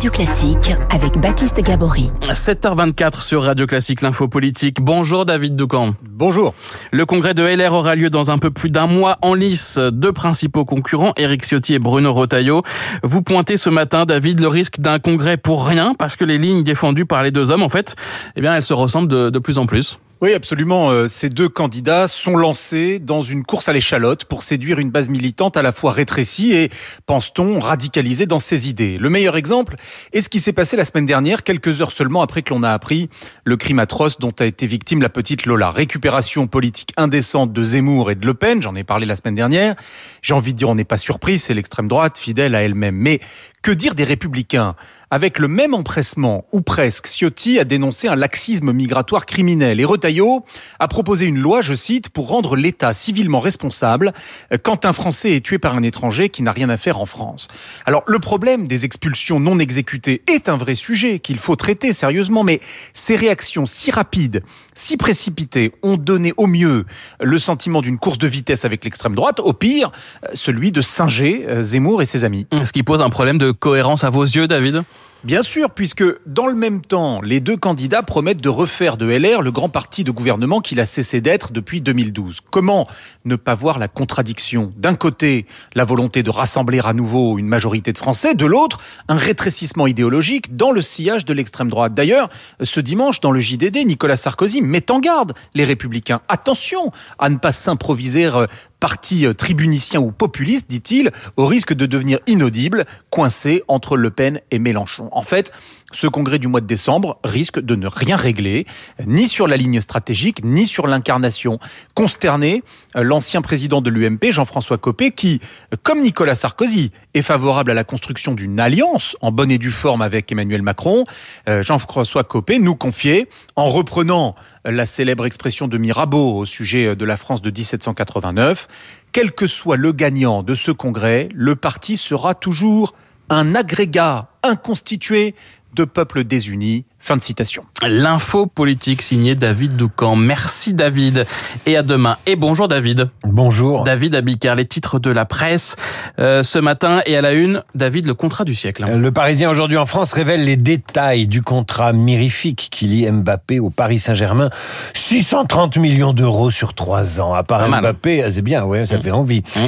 Du classique avec Baptiste Gabory. 7h24 sur Radio Classique, l'info politique. Bonjour David Doucan. Bonjour. Le congrès de LR aura lieu dans un peu plus d'un mois en lice. Deux principaux concurrents, Éric Ciotti et Bruno Rotaillot. Vous pointez ce matin, David, le risque d'un congrès pour rien parce que les lignes défendues par les deux hommes, en fait, eh bien, elles se ressemblent de, de plus en plus. Oui, absolument. Euh, ces deux candidats sont lancés dans une course à l'échalote pour séduire une base militante à la fois rétrécie et, pense-t-on, radicalisée dans ses idées. Le meilleur exemple est ce qui s'est passé la semaine dernière, quelques heures seulement après que l'on a appris le crime atroce dont a été victime la petite Lola. Récupération politique indécente de Zemmour et de Le Pen, j'en ai parlé la semaine dernière. J'ai envie de dire, on n'est pas surpris, c'est l'extrême droite, fidèle à elle-même. Mais que dire des républicains? Avec le même empressement, ou presque, Ciotti a dénoncé un laxisme migratoire criminel et Retailleau a proposé une loi, je cite, pour rendre l'État civilement responsable quand un Français est tué par un étranger qui n'a rien à faire en France. Alors le problème des expulsions non exécutées est un vrai sujet qu'il faut traiter sérieusement, mais ces réactions si rapides, si précipitées ont donné au mieux le sentiment d'une course de vitesse avec l'extrême droite, au pire celui de singer Zemmour et ses amis. Ce qui pose un problème de cohérence à vos yeux, David? Bien sûr, puisque dans le même temps, les deux candidats promettent de refaire de LR le grand parti de gouvernement qu'il a cessé d'être depuis 2012. Comment ne pas voir la contradiction? D'un côté, la volonté de rassembler à nouveau une majorité de Français, de l'autre, un rétrécissement idéologique dans le sillage de l'extrême droite. D'ailleurs, ce dimanche, dans le JDD, Nicolas Sarkozy met en garde les républicains. Attention à ne pas s'improviser euh, parti euh, tribunicien ou populiste, dit-il, au risque de devenir inaudible, coincé entre Le Pen et Mélenchon. En fait, ce congrès du mois de décembre risque de ne rien régler, ni sur la ligne stratégique, ni sur l'incarnation. Consterné, euh, l'ancien président de l'UMP, Jean-François Copé, qui, comme Nicolas Sarkozy, est favorable à la construction d'une alliance en bonne et due forme avec Emmanuel Macron, euh, Jean-François Copé nous confiait, en reprenant la célèbre expression de Mirabeau au sujet de la France de 1789, quel que soit le gagnant de ce congrès, le parti sera toujours un agrégat inconstitué de peuples désunis. Fin de citation. L'info politique signée David Doucan. Merci David et à demain. Et bonjour David. Bonjour. David Abicard, les titres de la presse euh, ce matin et à la une, David, le contrat du siècle. Le Parisien aujourd'hui en France révèle les détails du contrat mirifique qui lie Mbappé au Paris Saint-Germain. 630 millions d'euros sur trois ans. À part Mbappé, c'est bien, ouais, ça mmh. fait envie. Mmh.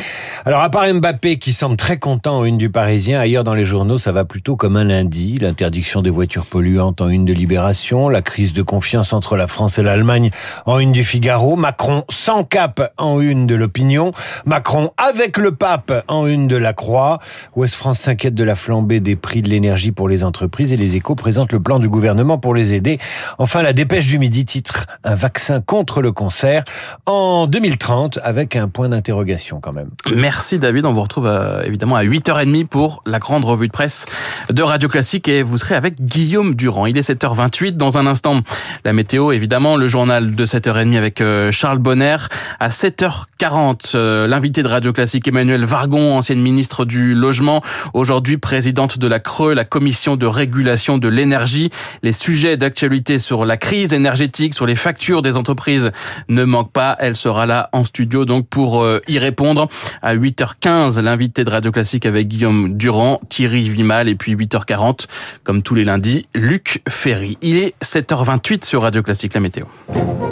Alors à part Mbappé qui semble très content en une du Parisien, ailleurs dans les journaux ça va plutôt comme un lundi. L'interdiction des voitures polluantes en une de Libération, la crise de confiance entre la France et l'Allemagne en une du Figaro, Macron sans cap en une de l'opinion, Macron avec le pape en une de la Croix, Ouest France s'inquiète de la flambée des prix de l'énergie pour les entreprises et les échos présentent le plan du gouvernement pour les aider. Enfin, la dépêche du midi titre un vaccin contre le cancer en 2030 avec un point d'interrogation quand même. Merci David, on vous retrouve euh, évidemment à 8h30 pour la grande revue de presse de Radio Classique et vous serez avec Guillaume Durand. Il est 7h28. Dans un instant, la météo, évidemment, le journal de 7h30 avec euh, Charles Bonner. À 7h40, euh, l'invité de Radio Classique, Emmanuel Vargon, ancienne ministre du Logement, aujourd'hui présidente de la Creux, la commission de régulation de l'énergie. Les sujets d'actualité sur la crise énergétique, sur les factures des entreprises ne manquent pas. Elle sera là en studio donc pour euh, y répondre. À 8h15, l'invité de Radio Classique avec Guillaume Durand, Thierry Vimal et puis 8h40, comme tous les lundis, Luc Ferry. Il est 7h28 sur Radio Classique, la météo.